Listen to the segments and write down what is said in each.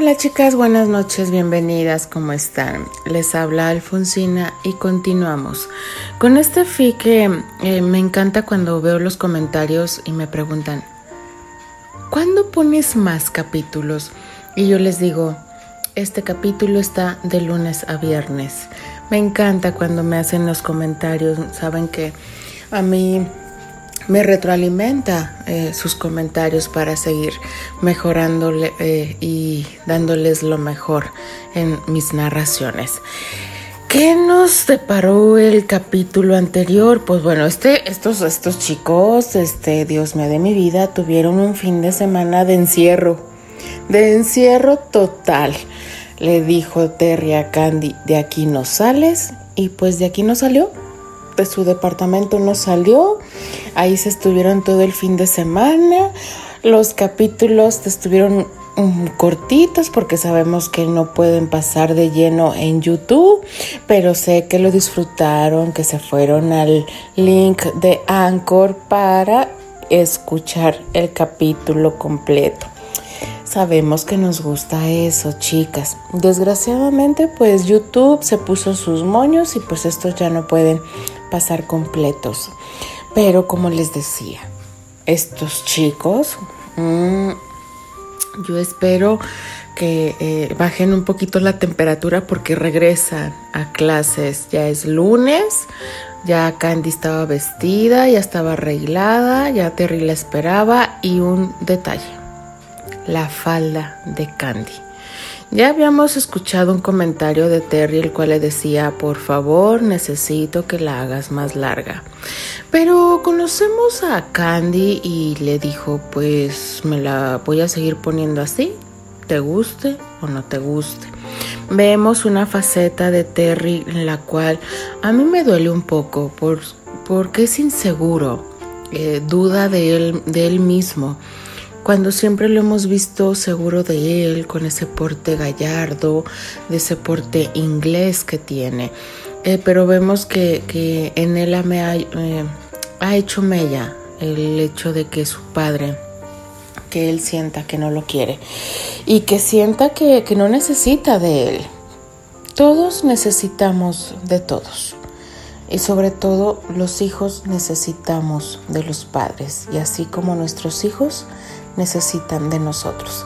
Hola chicas, buenas noches, bienvenidas, ¿cómo están? Les habla Alfonsina y continuamos con este fi que eh, me encanta cuando veo los comentarios y me preguntan, ¿cuándo pones más capítulos? Y yo les digo, este capítulo está de lunes a viernes. Me encanta cuando me hacen los comentarios, saben que a mí me retroalimenta eh, sus comentarios para seguir mejorándole eh, y dándoles lo mejor en mis narraciones. ¿Qué nos deparó el capítulo anterior? Pues bueno, este, estos, estos chicos, este, Dios mío de mi vida, tuvieron un fin de semana de encierro, de encierro total. Le dijo Terry a Candy, de aquí no sales, y pues de aquí no salió de su departamento no salió. Ahí se estuvieron todo el fin de semana. Los capítulos estuvieron mm, cortitos porque sabemos que no pueden pasar de lleno en YouTube, pero sé que lo disfrutaron, que se fueron al link de Anchor para escuchar el capítulo completo. Sabemos que nos gusta eso, chicas. Desgraciadamente, pues YouTube se puso sus moños y pues estos ya no pueden pasar completos. Pero como les decía, estos chicos, mm, yo espero que eh, bajen un poquito la temperatura porque regresan a clases. Ya es lunes, ya Candy estaba vestida, ya estaba arreglada, ya Terry la esperaba y un detalle, la falda de Candy. Ya habíamos escuchado un comentario de Terry el cual le decía, por favor, necesito que la hagas más larga. Pero conocemos a Candy y le dijo, pues me la voy a seguir poniendo así, te guste o no te guste. Vemos una faceta de Terry en la cual a mí me duele un poco por, porque es inseguro, eh, duda de él, de él mismo cuando siempre lo hemos visto seguro de él, con ese porte gallardo, de ese porte inglés que tiene. Eh, pero vemos que, en él ha, eh, ha hecho mella el hecho de que su padre, que él sienta que no lo quiere y que sienta que no necesita de él. Todos necesitamos de todos. Y sobre todo los hijos necesitamos de los padres. Y así como nuestros hijos necesitan de nosotros.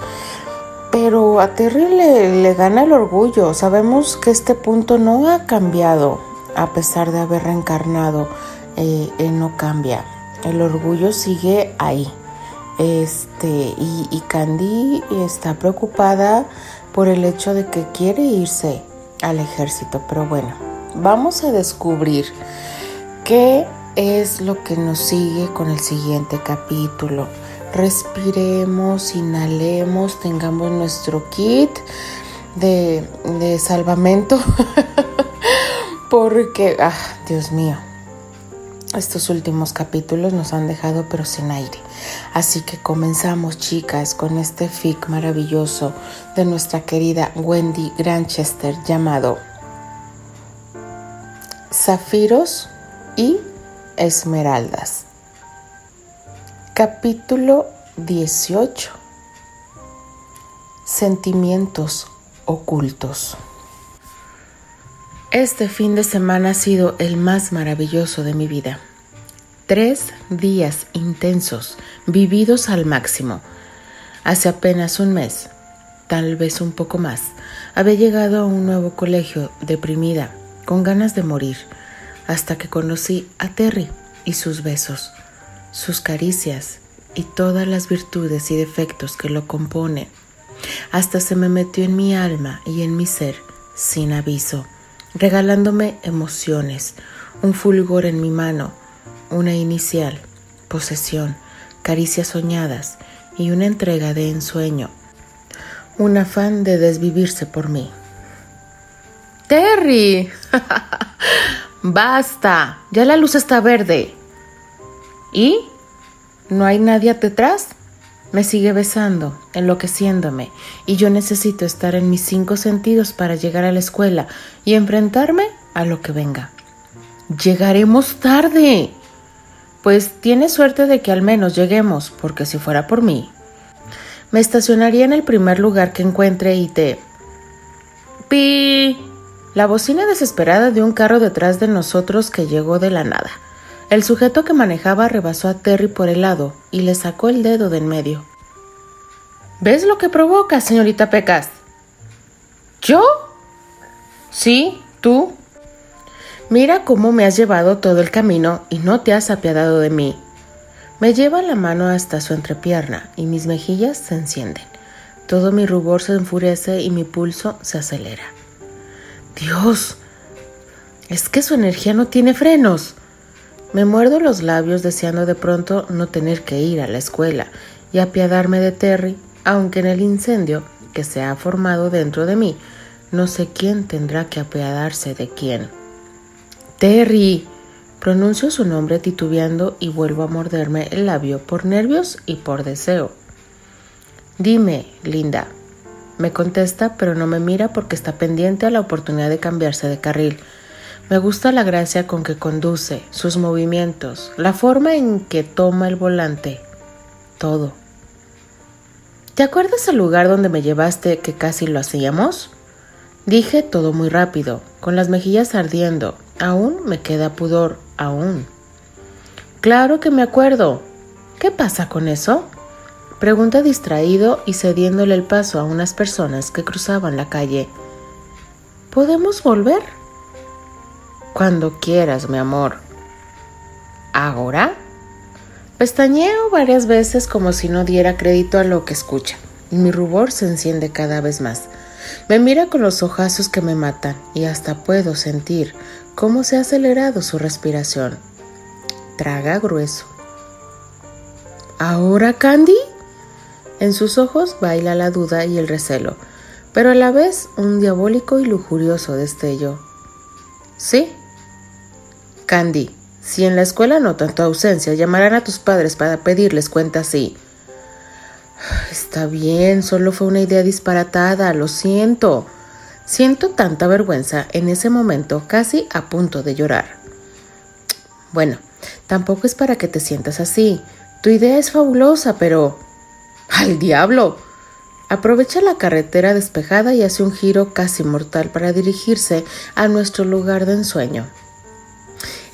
Pero a Terry le, gana el orgullo. Sabemos que este punto no ha cambiado a pesar de haber reencarnado. Eh, no cambia. El orgullo sigue ahí. Este, y, y Candy está preocupada por el hecho de que quiere irse al ejército. Pero bueno, vamos a descubrir qué es lo que nos sigue con el siguiente capítulo respiremos, inhalemos, tengamos nuestro kit de, salvamento. Porque, ah, Dios mío, estos últimos capítulos nos han dejado pero sin aire. Así que comenzamos, chicas, con este fic maravilloso de nuestra querida Wendy Granchester llamado Zafiros y Esmeraldas. Capítulo 18 Sentimientos ocultos Este fin de semana ha sido el más maravilloso de mi vida. Tres días intensos, vividos al máximo. Hace apenas un mes, tal vez un poco más, había llegado a un nuevo colegio deprimida, con ganas de morir, hasta que conocí a Terry y sus besos sus caricias y todas las virtudes y defectos que lo componen. Hasta se me metió en mi alma y en mi ser sin aviso, regalándome emociones, un fulgor en mi mano, una inicial, posesión, caricias soñadas y una entrega de ensueño, un afán de desvivirse por mí. Terry, basta, ya la luz está verde. ¿Y? ¿No hay nadie detrás? Me sigue besando, enloqueciéndome, y yo necesito estar en mis cinco sentidos para llegar a la escuela y enfrentarme a lo que venga. Llegaremos tarde. Pues tiene suerte de que al menos lleguemos, porque si fuera por mí. Me estacionaría en el primer lugar que encuentre y te... ¡Pi! La bocina desesperada de un carro detrás de nosotros que llegó de la nada. El sujeto que manejaba rebasó a Terry por el lado y le sacó el dedo de en medio. ¿Ves lo que provoca, señorita Pecas? ¿Yo? Sí, tú. Mira cómo me has llevado todo el camino y no te has apiadado de mí. Me lleva la mano hasta su entrepierna y mis mejillas se encienden. Todo mi rubor se enfurece y mi pulso se acelera. Dios, es que su energía no tiene frenos. Me muerdo los labios deseando de pronto no tener que ir a la escuela y apiadarme de Terry, aunque en el incendio que se ha formado dentro de mí, no sé quién tendrá que apiadarse de quién. Terry. Pronuncio su nombre titubeando y vuelvo a morderme el labio por nervios y por deseo. Dime, Linda. Me contesta, pero no me mira porque está pendiente a la oportunidad de cambiarse de carril. Me gusta la gracia con que conduce, sus movimientos, la forma en que toma el volante, todo. ¿Te acuerdas el lugar donde me llevaste que casi lo hacíamos? Dije todo muy rápido, con las mejillas ardiendo. Aún me queda pudor, aún. Claro que me acuerdo. ¿Qué pasa con eso? Pregunta distraído y cediéndole el paso a unas personas que cruzaban la calle. ¿Podemos volver? Cuando quieras, mi amor. ¿Ahora? Pestañeo varias veces como si no diera crédito a lo que escucha, y mi rubor se enciende cada vez más. Me mira con los ojazos que me matan y hasta puedo sentir cómo se ha acelerado su respiración. Traga grueso. ¿Ahora, Candy? En sus ojos baila la duda y el recelo, pero a la vez un diabólico y lujurioso destello. ¿Sí? Candy, si en la escuela notan tu ausencia, llamarán a tus padres para pedirles cuenta así. Está bien, solo fue una idea disparatada, lo siento. Siento tanta vergüenza en ese momento, casi a punto de llorar. Bueno, tampoco es para que te sientas así. Tu idea es fabulosa, pero... ¡Al diablo! Aprovecha la carretera despejada y hace un giro casi mortal para dirigirse a nuestro lugar de ensueño.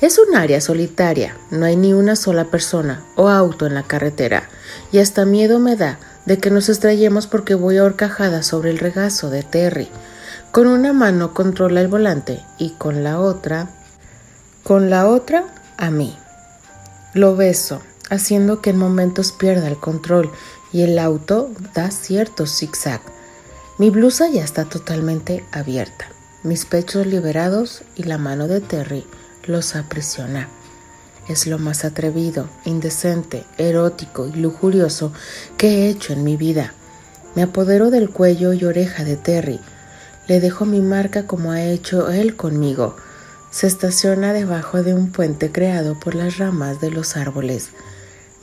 Es un área solitaria, no hay ni una sola persona o auto en la carretera, y hasta miedo me da de que nos estrellemos porque voy ahorcajada sobre el regazo de Terry. Con una mano controla el volante y con la otra, con la otra a mí. Lo beso, haciendo que en momentos pierda el control y el auto da cierto zigzag. Mi blusa ya está totalmente abierta, mis pechos liberados y la mano de Terry los aprisiona. Es lo más atrevido, indecente, erótico y lujurioso que he hecho en mi vida. Me apodero del cuello y oreja de Terry. Le dejo mi marca como ha hecho él conmigo. Se estaciona debajo de un puente creado por las ramas de los árboles.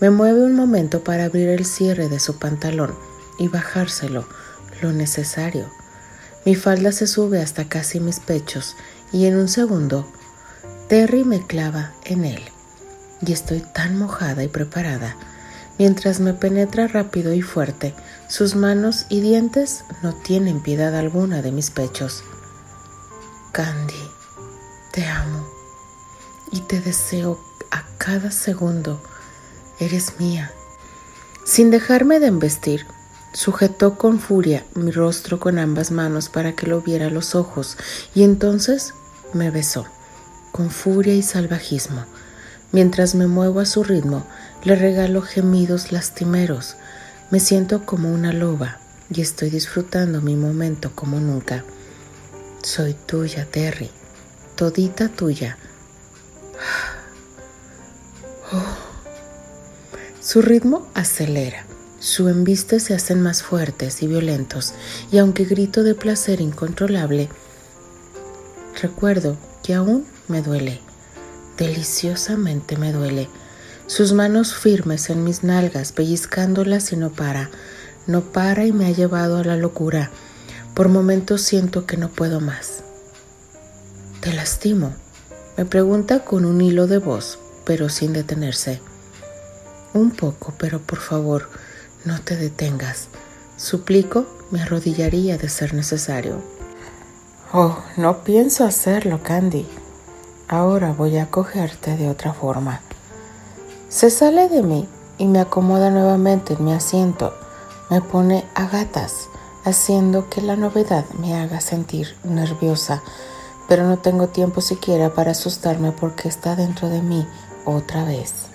Me mueve un momento para abrir el cierre de su pantalón y bajárselo, lo necesario. Mi falda se sube hasta casi mis pechos y en un segundo Terry me clava en él y estoy tan mojada y preparada. Mientras me penetra rápido y fuerte, sus manos y dientes no tienen piedad alguna de mis pechos. Candy, te amo y te deseo a cada segundo. Eres mía. Sin dejarme de embestir, sujetó con furia mi rostro con ambas manos para que lo viera los ojos y entonces me besó con furia y salvajismo. Mientras me muevo a su ritmo, le regalo gemidos lastimeros. Me siento como una loba y estoy disfrutando mi momento como nunca. Soy tuya, Terry, todita tuya. Oh. Su ritmo acelera, su embiste se hacen más fuertes y violentos, y aunque grito de placer incontrolable, recuerdo que aún me duele, deliciosamente me duele. Sus manos firmes en mis nalgas, pellizcándolas y no para, no para y me ha llevado a la locura. Por momentos siento que no puedo más. ¿Te lastimo? Me pregunta con un hilo de voz, pero sin detenerse. Un poco, pero por favor, no te detengas. Suplico, me arrodillaría de ser necesario. Oh, no pienso hacerlo, Candy. Ahora voy a cogerte de otra forma. Se sale de mí y me acomoda nuevamente en mi asiento. Me pone a gatas, haciendo que la novedad me haga sentir nerviosa, pero no tengo tiempo siquiera para asustarme porque está dentro de mí otra vez.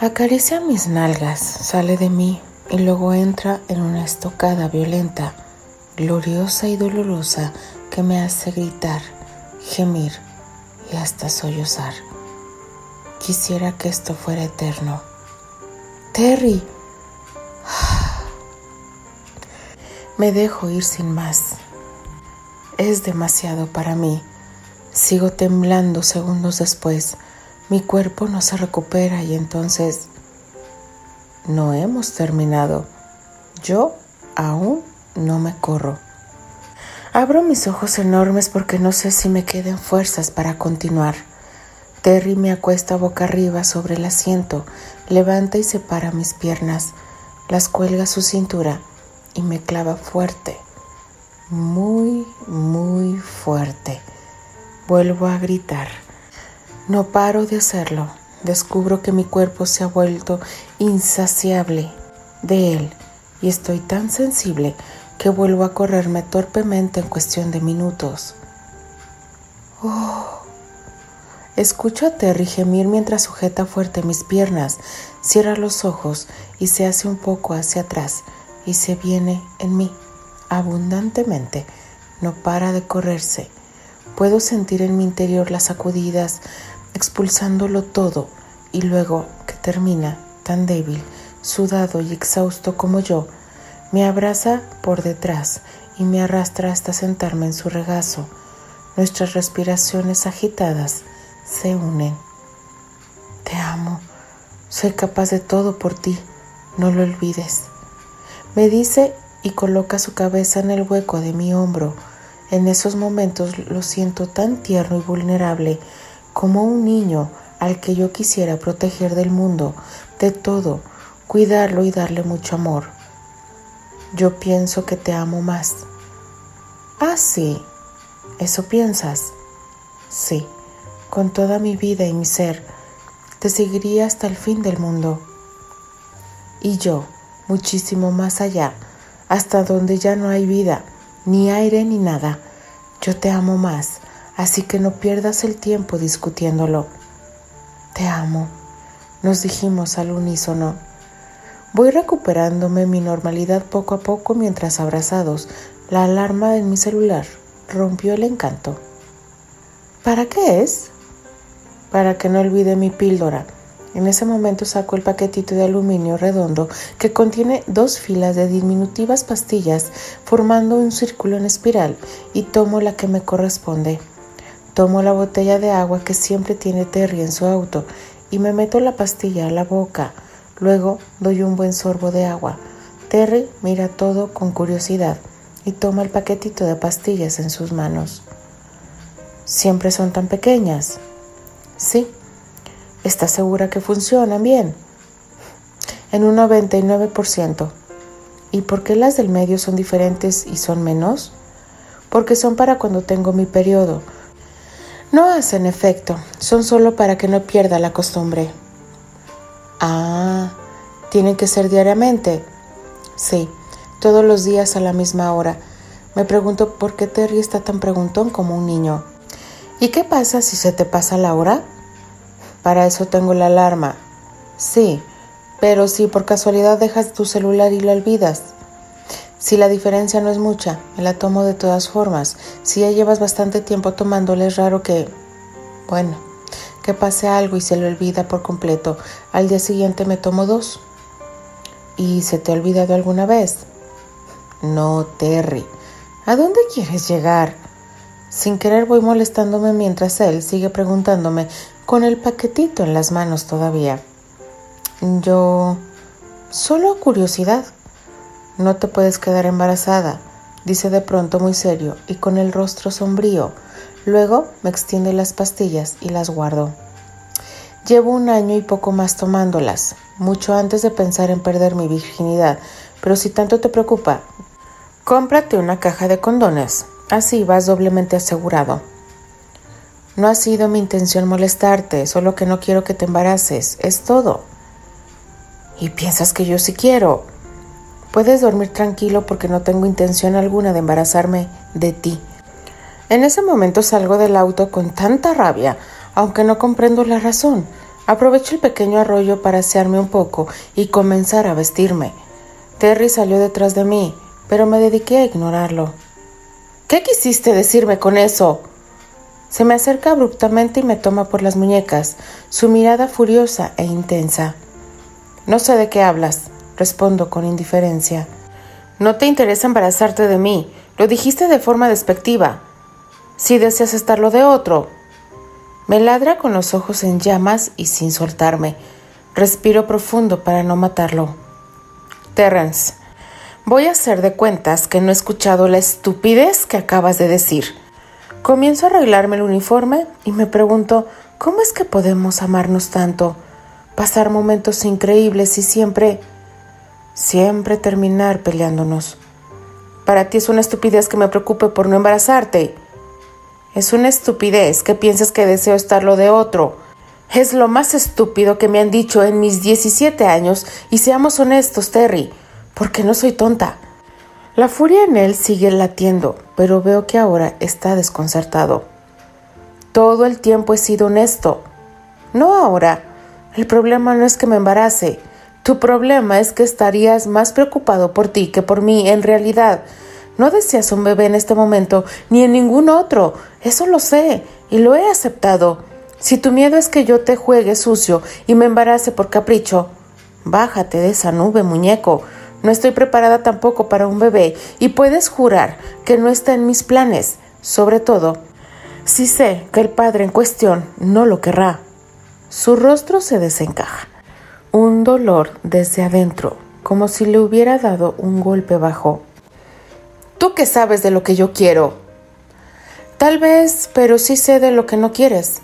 Acaricia mis nalgas, sale de mí y luego entra en una estocada violenta, gloriosa y dolorosa que me hace gritar, gemir y hasta sollozar. Quisiera que esto fuera eterno. Terry. Me dejo ir sin más. Es demasiado para mí. Sigo temblando segundos después. Mi cuerpo no se recupera y entonces no hemos terminado. Yo aún no me corro. Abro mis ojos enormes porque no sé si me queden fuerzas para continuar. Terry me acuesta boca arriba sobre el asiento, levanta y separa mis piernas, las cuelga a su cintura y me clava fuerte, muy, muy fuerte. Vuelvo a gritar. No paro de hacerlo. Descubro que mi cuerpo se ha vuelto insaciable de él y estoy tan sensible que vuelvo a correrme torpemente en cuestión de minutos. Oh. Escucho a Terry gemir mientras sujeta fuerte mis piernas, cierra los ojos y se hace un poco hacia atrás y se viene en mí abundantemente. No para de correrse. Puedo sentir en mi interior las sacudidas, expulsándolo todo y luego que termina, tan débil, sudado y exhausto como yo, me abraza por detrás y me arrastra hasta sentarme en su regazo. Nuestras respiraciones agitadas se unen. Te amo, soy capaz de todo por ti, no lo olvides. Me dice y coloca su cabeza en el hueco de mi hombro. En esos momentos lo siento tan tierno y vulnerable como un niño al que yo quisiera proteger del mundo, de todo, cuidarlo y darle mucho amor. Yo pienso que te amo más. Ah, sí. ¿Eso piensas? Sí, con toda mi vida y mi ser. Te seguiría hasta el fin del mundo. Y yo, muchísimo más allá, hasta donde ya no hay vida, ni aire ni nada. Yo te amo más, así que no pierdas el tiempo discutiéndolo. Te amo, nos dijimos al unísono. Voy recuperándome mi normalidad poco a poco mientras abrazados, la alarma en mi celular rompió el encanto. ¿Para qué es? Para que no olvide mi píldora. En ese momento saco el paquetito de aluminio redondo que contiene dos filas de diminutivas pastillas formando un círculo en espiral y tomo la que me corresponde. Tomo la botella de agua que siempre tiene Terry en su auto y me meto la pastilla a la boca. Luego doy un buen sorbo de agua. Terry mira todo con curiosidad y toma el paquetito de pastillas en sus manos. ¿Siempre son tan pequeñas? Sí. ¿Estás segura que funcionan bien? En un 99%. ¿Y por qué las del medio son diferentes y son menos? Porque son para cuando tengo mi periodo. No hacen efecto, son solo para que no pierda la costumbre. Ah, ¿tienen que ser diariamente? Sí, todos los días a la misma hora. Me pregunto por qué Terry está tan preguntón como un niño. ¿Y qué pasa si se te pasa la hora? Para eso tengo la alarma. Sí, pero si por casualidad dejas tu celular y lo olvidas. Si la diferencia no es mucha, me la tomo de todas formas. Si ya llevas bastante tiempo tomándole, es raro que... Bueno, que pase algo y se le olvida por completo. Al día siguiente me tomo dos. ¿Y se te ha olvidado alguna vez? No, Terry. ¿A dónde quieres llegar? Sin querer voy molestándome mientras él sigue preguntándome con el paquetito en las manos todavía. Yo... Solo curiosidad. No te puedes quedar embarazada, dice de pronto muy serio y con el rostro sombrío. Luego me extiende las pastillas y las guardo. Llevo un año y poco más tomándolas, mucho antes de pensar en perder mi virginidad, pero si tanto te preocupa, cómprate una caja de condones. Así vas doblemente asegurado. No ha sido mi intención molestarte, solo que no quiero que te embaraces, es todo. Y piensas que yo sí quiero. Puedes dormir tranquilo porque no tengo intención alguna de embarazarme de ti. En ese momento salgo del auto con tanta rabia, aunque no comprendo la razón. Aprovecho el pequeño arroyo para asearme un poco y comenzar a vestirme. Terry salió detrás de mí, pero me dediqué a ignorarlo. ¿Qué quisiste decirme con eso? Se me acerca abruptamente y me toma por las muñecas, su mirada furiosa e intensa. No sé de qué hablas, respondo con indiferencia. No te interesa embarazarte de mí, lo dijiste de forma despectiva. Si deseas estarlo de otro. Me ladra con los ojos en llamas y sin soltarme. Respiro profundo para no matarlo. Terrence, voy a hacer de cuentas que no he escuchado la estupidez que acabas de decir. Comienzo a arreglarme el uniforme y me pregunto, ¿cómo es que podemos amarnos tanto? Pasar momentos increíbles y siempre, siempre terminar peleándonos. Para ti es una estupidez que me preocupe por no embarazarte. Es una estupidez que pienses que deseo estar lo de otro. Es lo más estúpido que me han dicho en mis 17 años y seamos honestos, Terry, porque no soy tonta. La furia en él sigue latiendo, pero veo que ahora está desconcertado. Todo el tiempo he sido honesto. No ahora. El problema no es que me embarace. Tu problema es que estarías más preocupado por ti que por mí en realidad. No deseas un bebé en este momento ni en ningún otro. Eso lo sé y lo he aceptado. Si tu miedo es que yo te juegue sucio y me embarace por capricho, bájate de esa nube, muñeco. No estoy preparada tampoco para un bebé y puedes jurar que no está en mis planes, sobre todo si sé que el padre en cuestión no lo querrá. Su rostro se desencaja. Un dolor desde adentro, como si le hubiera dado un golpe bajo. ¿Tú qué sabes de lo que yo quiero? Tal vez, pero sí sé de lo que no quieres.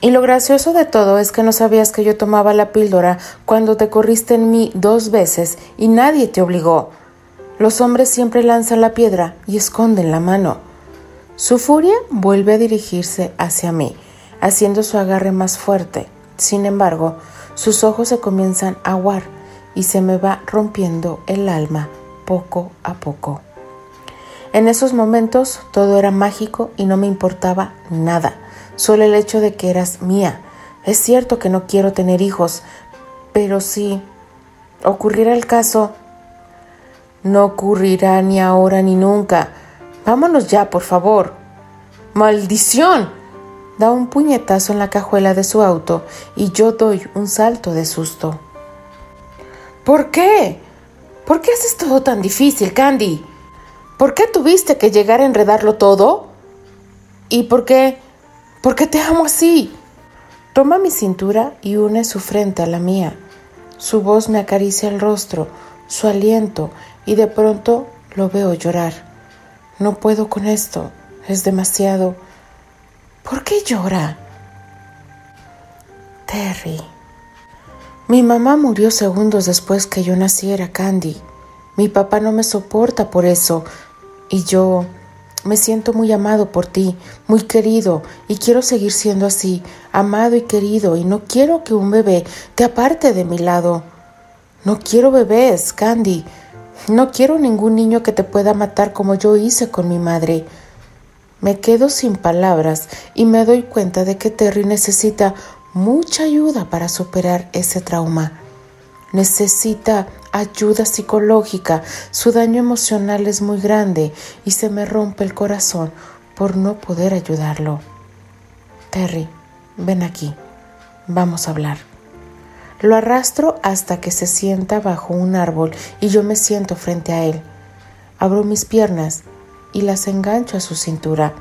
Y lo gracioso de todo es que no sabías que yo tomaba la píldora cuando te corriste en mí dos veces y nadie te obligó. Los hombres siempre lanzan la piedra y esconden la mano. Su furia vuelve a dirigirse hacia mí, haciendo su agarre más fuerte. Sin embargo, sus ojos se comienzan a aguar y se me va rompiendo el alma poco a poco. En esos momentos todo era mágico y no me importaba nada solo el hecho de que eras mía. Es cierto que no quiero tener hijos, pero si ocurriera el caso, no ocurrirá ni ahora ni nunca. Vámonos ya, por favor. ¡Maldición! Da un puñetazo en la cajuela de su auto y yo doy un salto de susto. ¿Por qué? ¿Por qué haces todo tan difícil, Candy? ¿Por qué tuviste que llegar a enredarlo todo? ¿Y por qué ¿Por qué te amo así? Toma mi cintura y une su frente a la mía. Su voz me acaricia el rostro, su aliento, y de pronto lo veo llorar. No puedo con esto, es demasiado. ¿Por qué llora? Terry. Mi mamá murió segundos después que yo naciera, Candy. Mi papá no me soporta por eso. Y yo... Me siento muy amado por ti, muy querido, y quiero seguir siendo así, amado y querido, y no quiero que un bebé te aparte de mi lado. No quiero bebés, Candy. No quiero ningún niño que te pueda matar como yo hice con mi madre. Me quedo sin palabras y me doy cuenta de que Terry necesita mucha ayuda para superar ese trauma. Necesita ayuda psicológica. Su daño emocional es muy grande y se me rompe el corazón por no poder ayudarlo. Terry, ven aquí. Vamos a hablar. Lo arrastro hasta que se sienta bajo un árbol y yo me siento frente a él. Abro mis piernas y las engancho a su cintura.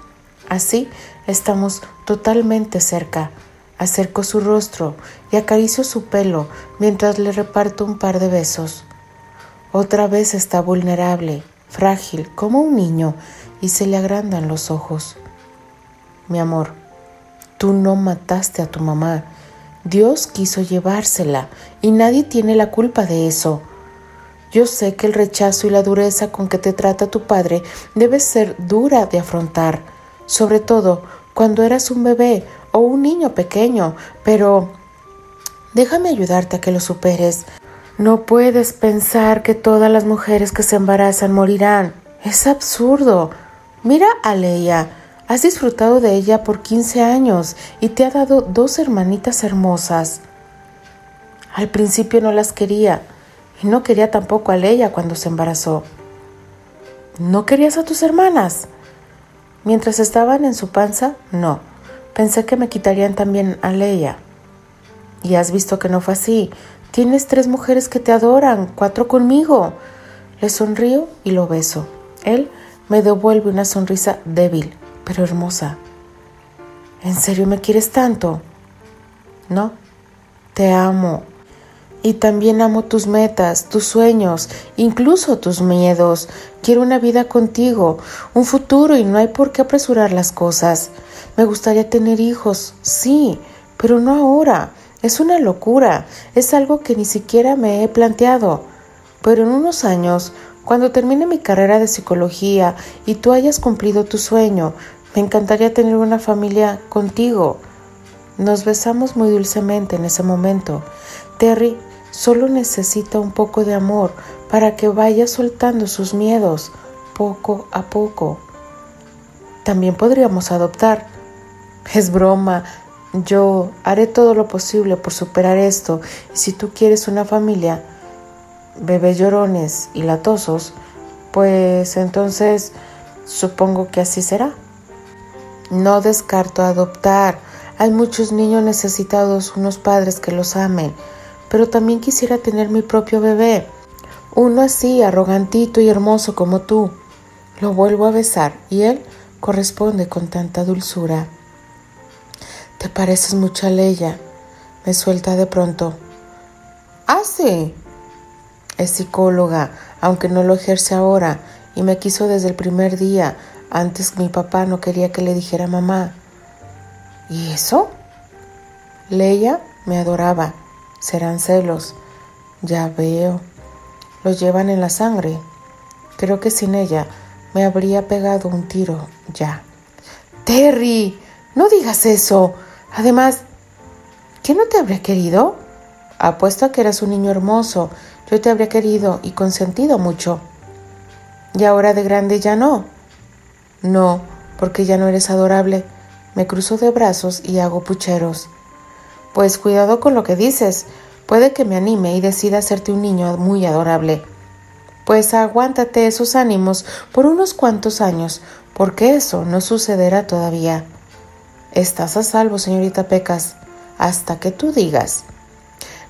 Así estamos totalmente cerca. Acerco su rostro y acaricio su pelo mientras le reparto un par de besos. Otra vez está vulnerable, frágil, como un niño, y se le agrandan los ojos. Mi amor, tú no mataste a tu mamá. Dios quiso llevársela y nadie tiene la culpa de eso. Yo sé que el rechazo y la dureza con que te trata tu padre debe ser dura de afrontar, sobre todo cuando eras un bebé o un niño pequeño, pero déjame ayudarte a que lo superes. No puedes pensar que todas las mujeres que se embarazan morirán. Es absurdo. Mira a Leia. Has disfrutado de ella por 15 años y te ha dado dos hermanitas hermosas. Al principio no las quería y no quería tampoco a Leia cuando se embarazó. ¿No querías a tus hermanas? Mientras estaban en su panza, no. Pensé que me quitarían también a Leia. Y has visto que no fue así. Tienes tres mujeres que te adoran, cuatro conmigo. Le sonrío y lo beso. Él me devuelve una sonrisa débil, pero hermosa. ¿En serio me quieres tanto? No, te amo. Y también amo tus metas, tus sueños, incluso tus miedos. Quiero una vida contigo, un futuro y no hay por qué apresurar las cosas. Me gustaría tener hijos, sí, pero no ahora. Es una locura, es algo que ni siquiera me he planteado. Pero en unos años, cuando termine mi carrera de psicología y tú hayas cumplido tu sueño, me encantaría tener una familia contigo. Nos besamos muy dulcemente en ese momento. Terry solo necesita un poco de amor para que vaya soltando sus miedos poco a poco. También podríamos adoptar. Es broma, yo haré todo lo posible por superar esto y si tú quieres una familia, bebés llorones y latosos, pues entonces supongo que así será. No descarto adoptar. Hay muchos niños necesitados, unos padres que los amen, pero también quisiera tener mi propio bebé. Uno así, arrogantito y hermoso como tú. Lo vuelvo a besar y él corresponde con tanta dulzura. Te pareces mucho a Leia. Me suelta de pronto. Ah, sí. Es psicóloga, aunque no lo ejerce ahora, y me quiso desde el primer día. Antes mi papá no quería que le dijera mamá. ¿Y eso? Leia me adoraba. Serán celos. Ya veo. Los llevan en la sangre. Creo que sin ella me habría pegado un tiro ya. Terry, no digas eso. Además, ¿quién no te habría querido? Apuesto a que eras un niño hermoso. Yo te habría querido y consentido mucho. Y ahora de grande ya no. No, porque ya no eres adorable. Me cruzo de brazos y hago pucheros. Pues cuidado con lo que dices. Puede que me anime y decida hacerte un niño muy adorable. Pues aguántate esos ánimos por unos cuantos años, porque eso no sucederá todavía. Estás a salvo, señorita Pecas, hasta que tú digas.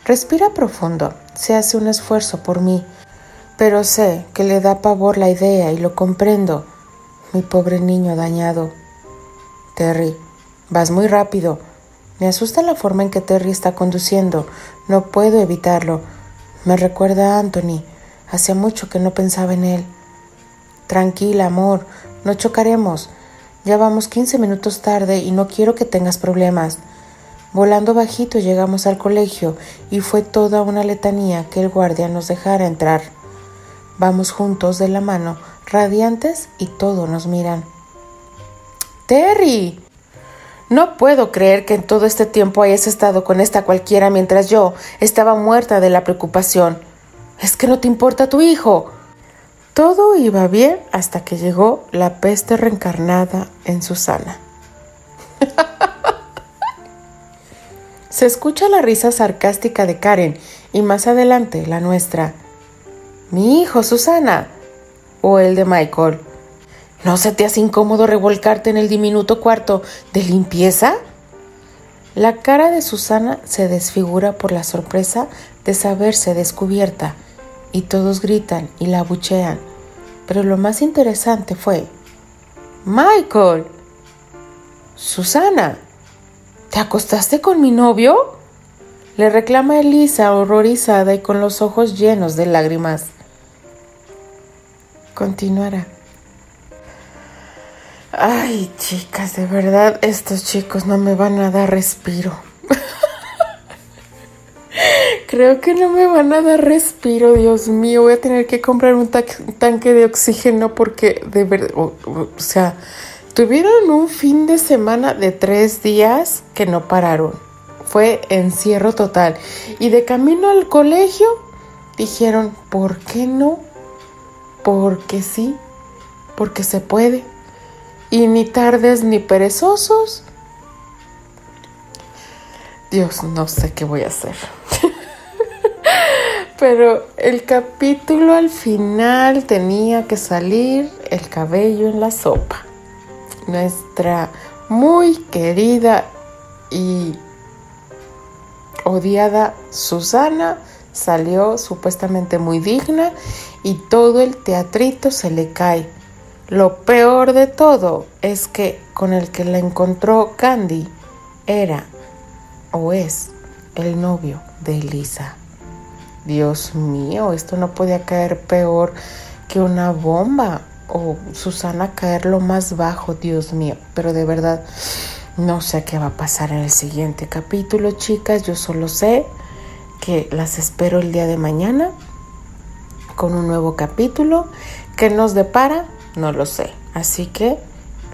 Respira profundo, se hace un esfuerzo por mí, pero sé que le da pavor la idea y lo comprendo. Mi pobre niño dañado. Terry, vas muy rápido. Me asusta la forma en que Terry está conduciendo. No puedo evitarlo. Me recuerda a Anthony. Hacía mucho que no pensaba en él. Tranquila, amor, no chocaremos. Ya vamos 15 minutos tarde y no quiero que tengas problemas. Volando bajito llegamos al colegio y fue toda una letanía que el guardia nos dejara entrar. Vamos juntos de la mano, radiantes y todos nos miran. Terry. No puedo creer que en todo este tiempo hayas estado con esta cualquiera mientras yo estaba muerta de la preocupación. ¿Es que no te importa tu hijo? Todo iba bien hasta que llegó la peste reencarnada en Susana. Se escucha la risa sarcástica de Karen y más adelante la nuestra. Mi hijo, Susana. O el de Michael. ¿No se te hace incómodo revolcarte en el diminuto cuarto de limpieza? La cara de Susana se desfigura por la sorpresa de saberse descubierta y todos gritan y la abuchean. Pero lo más interesante fue, Michael, Susana, ¿te acostaste con mi novio? Le reclama Elisa horrorizada y con los ojos llenos de lágrimas. Continuará. Ay, chicas, de verdad, estos chicos no me van a dar respiro. Creo que no me van a dar respiro, Dios mío. Voy a tener que comprar un tanque de oxígeno porque de verdad, o, sea, tuvieron un fin de semana de tres días que no pararon. Fue encierro total. Y de camino al colegio dijeron, ¿por qué no? Porque sí, porque se puede. Y ni tardes ni perezosos. Dios, no sé qué voy a hacer. Pero el capítulo al final tenía que salir el cabello en la sopa. Nuestra muy querida y odiada Susana salió supuestamente muy digna y todo el teatrito se le cae. Lo peor de todo es que con el que la encontró Candy era o es el novio de Elisa. Dios mío, esto no podía caer peor que una bomba o Susana caer lo más bajo, Dios mío. Pero de verdad, no sé qué va a pasar en el siguiente capítulo, chicas. Yo solo sé que las espero el día de mañana con un nuevo capítulo. ¿Qué nos depara? No lo sé. Así que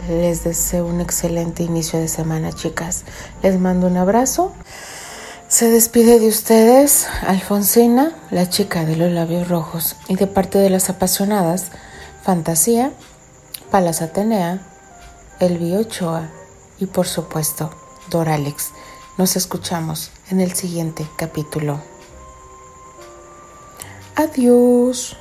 les deseo un excelente inicio de semana, chicas. Les mando un abrazo. Se despide de ustedes Alfonsina, la chica de los labios rojos, y de parte de las apasionadas, Fantasía, Palas Atenea, Elvi Ochoa y por supuesto Doralex. Nos escuchamos en el siguiente capítulo. Adiós.